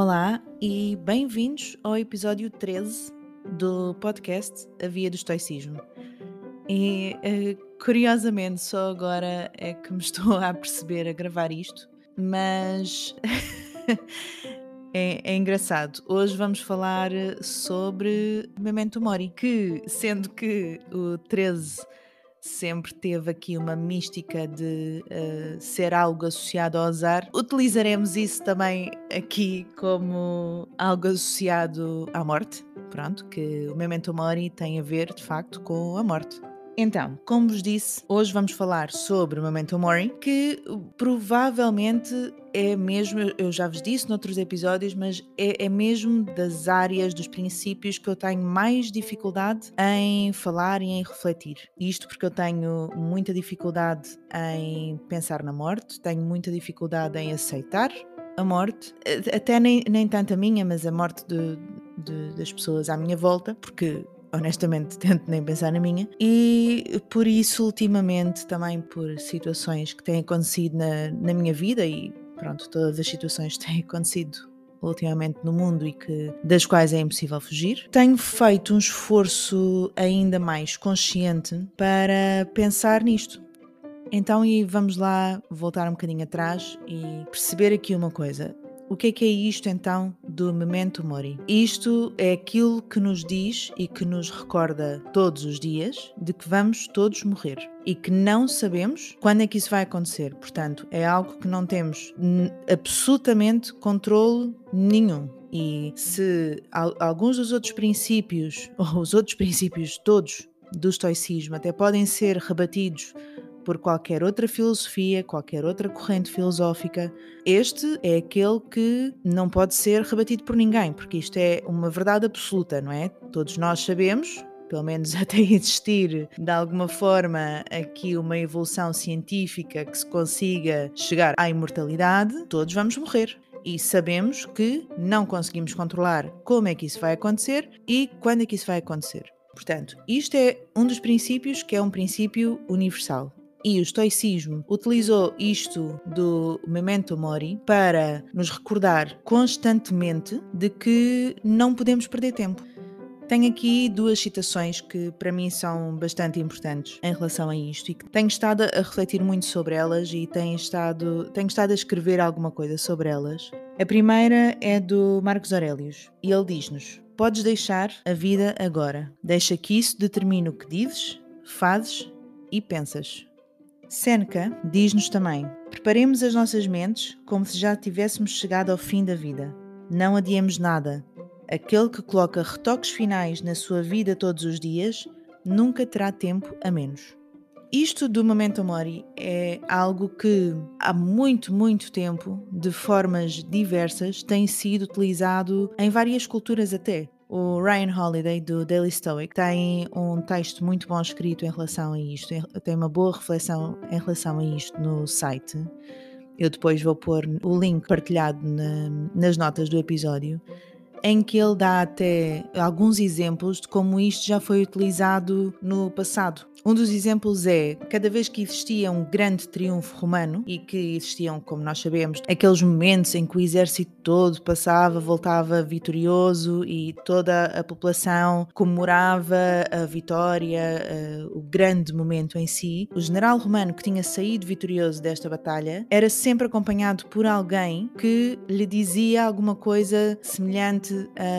Olá e bem-vindos ao episódio 13 do podcast A Via do Estoicismo. E eh, curiosamente, só agora é que me estou a perceber a gravar isto, mas é, é engraçado. Hoje vamos falar sobre Memento Mori, que sendo que o 13 sempre teve aqui uma mística de uh, ser algo associado ao azar. Utilizaremos isso também aqui como algo associado à morte. Pronto, que o Memento Mori tem a ver de facto com a morte. Então, como vos disse, hoje vamos falar sobre o Memento Mori, que provavelmente é mesmo, eu já vos disse noutros episódios, mas é, é, mesmo das áreas, dos princípios que eu tenho mais dificuldade em falar e em refletir. Isto porque eu tenho muita dificuldade em pensar na morte, tenho muita dificuldade em aceitar a morte, até nem, nem tanto a minha, mas a morte de, de, das pessoas à minha volta, porque honestamente tento nem pensar na minha e por isso ultimamente também por situações que têm acontecido na, na minha vida e pronto, todas as situações que têm acontecido ultimamente no mundo e que das quais é impossível fugir. Tenho feito um esforço ainda mais consciente para pensar nisto. Então, e vamos lá voltar um bocadinho atrás e perceber aqui uma coisa. O que é que é isto então do memento mori? Isto é aquilo que nos diz e que nos recorda todos os dias de que vamos todos morrer e que não sabemos quando é que isso vai acontecer. Portanto, é algo que não temos absolutamente controle nenhum. E se alguns dos outros princípios, ou os outros princípios todos do estoicismo, até podem ser rebatidos por qualquer outra filosofia, qualquer outra corrente filosófica. Este é aquele que não pode ser rebatido por ninguém, porque isto é uma verdade absoluta, não é? Todos nós sabemos, pelo menos até existir de alguma forma aqui uma evolução científica que se consiga chegar à imortalidade, todos vamos morrer. E sabemos que não conseguimos controlar como é que isso vai acontecer e quando é que isso vai acontecer. Portanto, isto é um dos princípios que é um princípio universal. E o estoicismo utilizou isto do memento mori para nos recordar constantemente de que não podemos perder tempo. Tenho aqui duas citações que para mim são bastante importantes em relação a isto e que tenho estado a refletir muito sobre elas e tenho estado, tenho estado a escrever alguma coisa sobre elas. A primeira é do Marcos Aurelius e ele diz-nos: Podes deixar a vida agora. Deixa que isso determine o que dizes, fazes e pensas. Seneca diz-nos também: preparemos as nossas mentes como se já tivéssemos chegado ao fim da vida. Não adiemos nada. Aquele que coloca retoques finais na sua vida todos os dias nunca terá tempo a menos. Isto do Memento Mori é algo que há muito, muito tempo, de formas diversas, tem sido utilizado em várias culturas até. O Ryan Holiday, do Daily Stoic, tem um texto muito bom escrito em relação a isto, tem uma boa reflexão em relação a isto no site. Eu depois vou pôr o link partilhado na, nas notas do episódio, em que ele dá até alguns exemplos de como isto já foi utilizado no passado. Um dos exemplos é cada vez que existia um grande triunfo romano e que existiam, como nós sabemos, aqueles momentos em que o exército todo passava, voltava vitorioso e toda a população comemorava a vitória, uh, o grande momento em si. O general romano que tinha saído vitorioso desta batalha era sempre acompanhado por alguém que lhe dizia alguma coisa semelhante a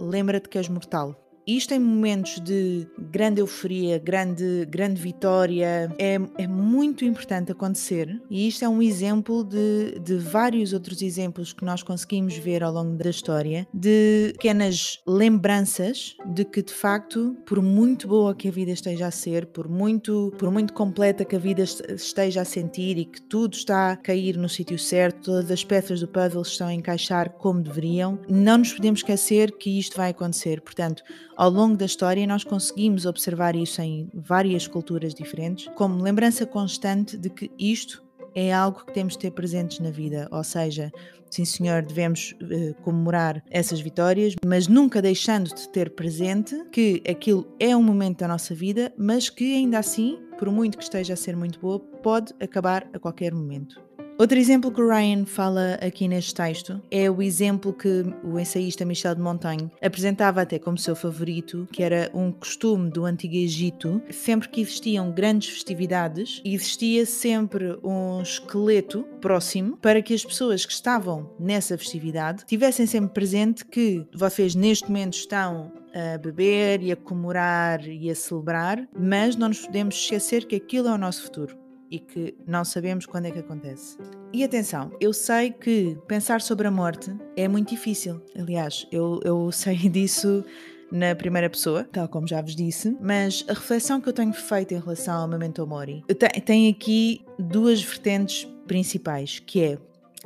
lembra-te que és mortal isto em momentos de grande euforia, grande, grande vitória, é, é muito importante acontecer. E isto é um exemplo de, de vários outros exemplos que nós conseguimos ver ao longo da história, de pequenas lembranças de que, de facto, por muito boa que a vida esteja a ser, por muito, por muito completa que a vida esteja a sentir e que tudo está a cair no sítio certo, todas as peças do puzzle estão a encaixar como deveriam, não nos podemos esquecer que isto vai acontecer. Portanto, ao longo da história, nós conseguimos observar isso em várias culturas diferentes, como lembrança constante de que isto é algo que temos de ter presentes na vida, ou seja, sim senhor, devemos uh, comemorar essas vitórias, mas nunca deixando de ter presente que aquilo é um momento da nossa vida, mas que ainda assim, por muito que esteja a ser muito boa, pode acabar a qualquer momento. Outro exemplo que o Ryan fala aqui neste texto é o exemplo que o ensaísta Michel de Montaigne apresentava até como seu favorito, que era um costume do Antigo Egito, sempre que existiam grandes festividades, existia sempre um esqueleto próximo para que as pessoas que estavam nessa festividade tivessem sempre presente que vocês neste momento estão a beber e a comemorar e a celebrar, mas não nos podemos esquecer que aquilo é o nosso futuro e que não sabemos quando é que acontece. E atenção, eu sei que pensar sobre a morte é muito difícil. Aliás, eu, eu sei disso na primeira pessoa, tal como já vos disse, mas a reflexão que eu tenho feito em relação ao Memento Mori tem aqui duas vertentes principais, que é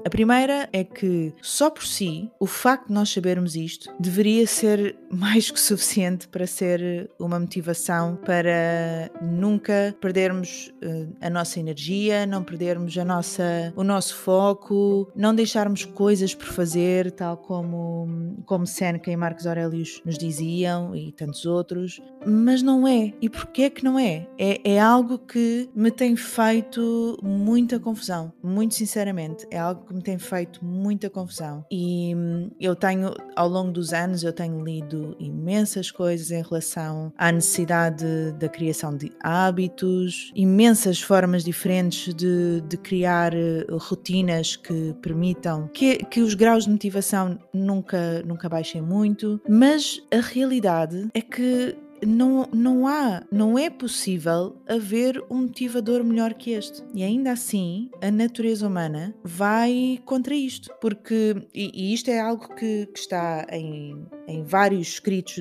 a primeira é que, só por si, o facto de nós sabermos isto deveria ser mais que suficiente para ser uma motivação para nunca perdermos uh, a nossa energia, não perdermos a nossa, o nosso foco, não deixarmos coisas por fazer, tal como, como Seneca e Marcos Aurelius nos diziam e tantos outros. Mas não é. E porquê que não é? é? É algo que me tem feito muita confusão, muito sinceramente. É algo que me tem feito muita confusão. E hum, eu tenho, ao longo dos anos, eu tenho lido imensas coisas em relação à necessidade da criação de hábitos, imensas formas diferentes de, de criar eh, rotinas que permitam que, que os graus de motivação nunca, nunca baixem muito, mas a realidade é que não, não há, não é possível haver um motivador melhor que este. E ainda assim, a natureza humana vai contra isto, porque, e, e isto é algo que, que está em, em vários escritos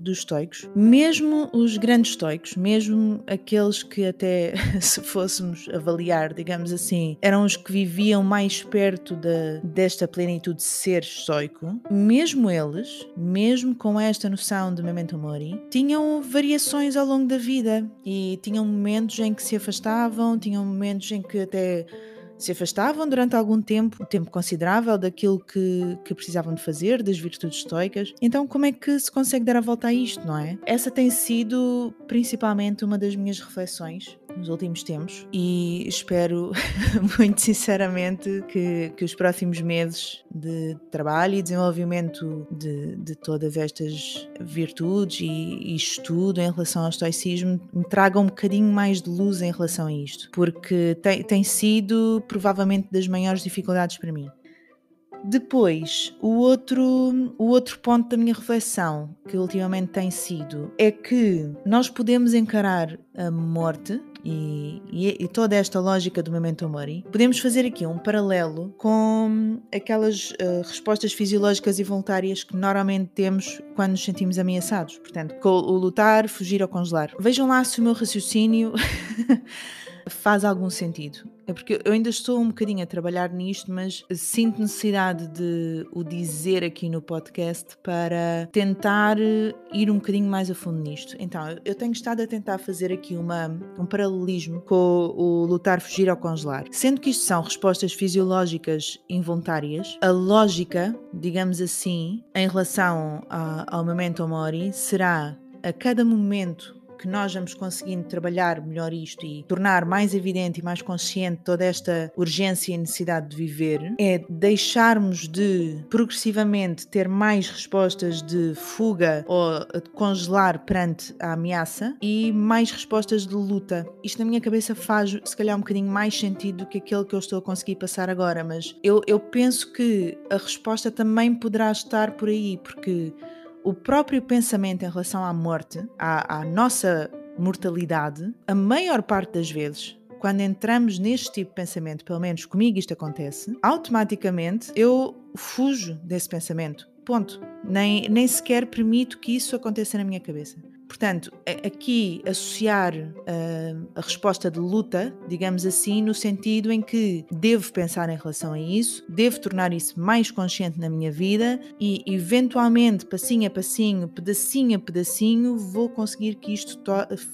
dos estoicos, mesmo os grandes estoicos, mesmo aqueles que até, se fôssemos avaliar, digamos assim, eram os que viviam mais perto de, desta plenitude de ser estoico, mesmo eles, mesmo com esta noção de memento mori, tinham variações ao longo da vida. E tinham momentos em que se afastavam, tinham momentos em que até se afastavam durante algum tempo, um tempo considerável daquilo que, que precisavam de fazer, das virtudes estoicas. Então, como é que se consegue dar a volta a isto, não é? Essa tem sido principalmente uma das minhas reflexões nos últimos tempos e espero muito sinceramente que, que os próximos meses de trabalho e desenvolvimento de, de todas estas virtudes e, e, estudo em relação ao estoicismo me tragam um bocadinho mais de luz em relação a isto, porque tem, tem sido provavelmente das maiores dificuldades para mim. Depois, o outro, o outro ponto da minha reflexão, que ultimamente tem sido, é que nós podemos encarar a morte e, e, e, toda esta lógica do memento mori, podemos fazer aqui um paralelo com aquelas uh, respostas fisiológicas e voluntárias que normalmente temos quando nos sentimos ameaçados. Portanto, com o lutar, fugir ou congelar. Vejam lá se o meu raciocínio faz algum sentido. É porque eu ainda estou um bocadinho a trabalhar nisto, mas sinto necessidade de o dizer aqui no podcast para tentar ir um bocadinho mais a fundo nisto. Então, eu tenho estado a tentar fazer aqui uma, um paralelismo com o lutar, fugir ou congelar. Sendo que isto são respostas fisiológicas involuntárias, a lógica, digamos assim, em relação a, ao momento mori será a cada momento que nós vamos conseguindo trabalhar melhor isto e tornar mais evidente e mais consciente toda esta urgência e necessidade de viver, é deixarmos de progressivamente ter mais respostas de fuga ou de congelar perante a ameaça e mais respostas de luta. Isto na minha cabeça faz se calhar um bocadinho mais sentido do que aquele que eu estou a conseguir passar agora, mas eu, eu penso que a resposta também poderá estar por aí, porque o próprio pensamento em relação à morte, à, à nossa mortalidade, a maior parte das vezes quando entramos neste tipo de pensamento, pelo menos comigo isto acontece, automaticamente eu fujo desse pensamento. Ponto. Nem, nem sequer permito que isso aconteça na minha cabeça. Portanto, aqui associar uh, a resposta de luta, digamos assim, no sentido em que devo pensar em relação a isso, devo tornar isso mais consciente na minha vida e, eventualmente, passinho a passinho, pedacinho a pedacinho, vou conseguir que isto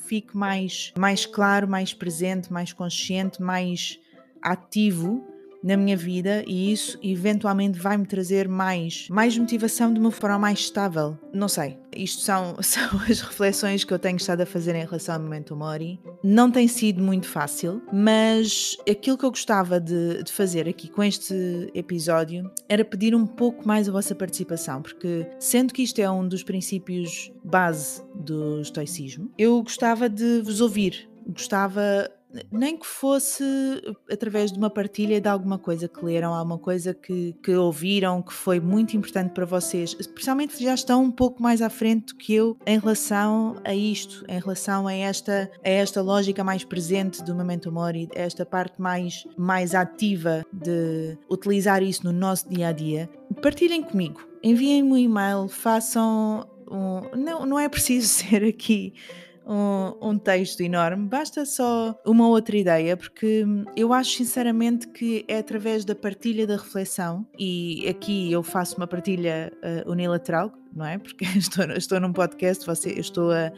fique mais, mais claro, mais presente, mais consciente, mais ativo na minha vida e isso eventualmente vai me trazer mais, mais motivação de uma forma mais estável. Não sei. Isto são, são as reflexões que eu tenho estado a fazer em relação ao Momento Mori. Não tem sido muito fácil, mas aquilo que eu gostava de, de fazer aqui com este episódio era pedir um pouco mais a vossa participação, porque sendo que isto é um dos princípios base do estoicismo, eu gostava de vos ouvir gostava nem que fosse através de uma partilha de alguma coisa que leram, alguma coisa que, que ouviram, que foi muito importante para vocês, especialmente se já estão um pouco mais à frente do que eu em relação a isto, em relação a esta, a esta lógica mais presente do Memento Mori, esta parte mais, mais ativa de utilizar isso no nosso dia a dia. Partilhem comigo, enviem-me um e-mail, façam um, não, não é preciso ser aqui um, um, texto enorme, basta só uma outra ideia, porque eu acho sinceramente que é através da partilha da reflexão, e aqui eu faço uma partilha uh, unilateral, não é? Porque estou, estou num podcast, você, estou a,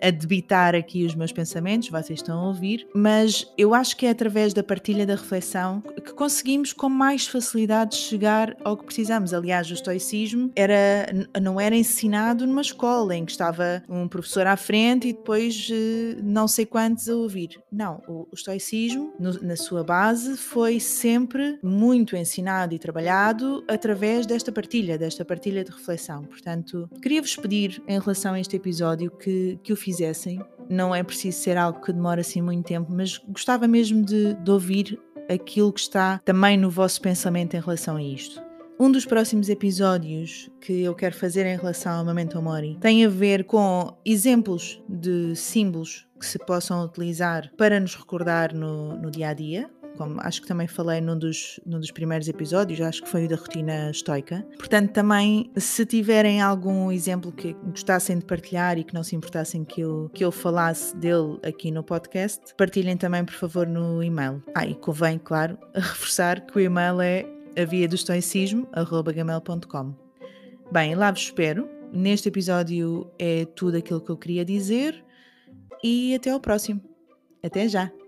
a debitar aqui os meus pensamentos, vocês estão a ouvir, mas eu acho que é através da partilha da reflexão que conseguimos com mais facilidade chegar ao que precisamos. Aliás, o estoicismo era, não era ensinado numa escola em que estava um professor à frente e depois eh, não sei quantos a ouvir. Não, o, estoicismo, na sua base, foi sempre muito ensinado e trabalhado através desta partilha, desta partilha de reflexão. Portanto, queria-vos pedir em relação a este episódio que, que o fizessem. Não é preciso ser algo que demore assim muito tempo, mas gostava mesmo de, de ouvir aquilo que está também no vosso pensamento em relação a isto. Um dos próximos episódios que eu quero fazer em relação ao Memento Mori tem a ver com exemplos de símbolos que se possam utilizar para nos recordar no, no dia a dia, como acho que também falei num dos, num dos primeiros episódios, acho que foi o da rotina estoica. Portanto, também, se tiverem algum exemplo que gostassem de partilhar e que não se importassem que eu, que eu falasse dele aqui no podcast, partilhem também, por favor, no e-mail. Ah, e convém, claro, reforçar que o e-mail é a do. Bem, lá vos espero. Neste episódio é tudo aquilo que eu queria dizer e até ao próximo. Até já!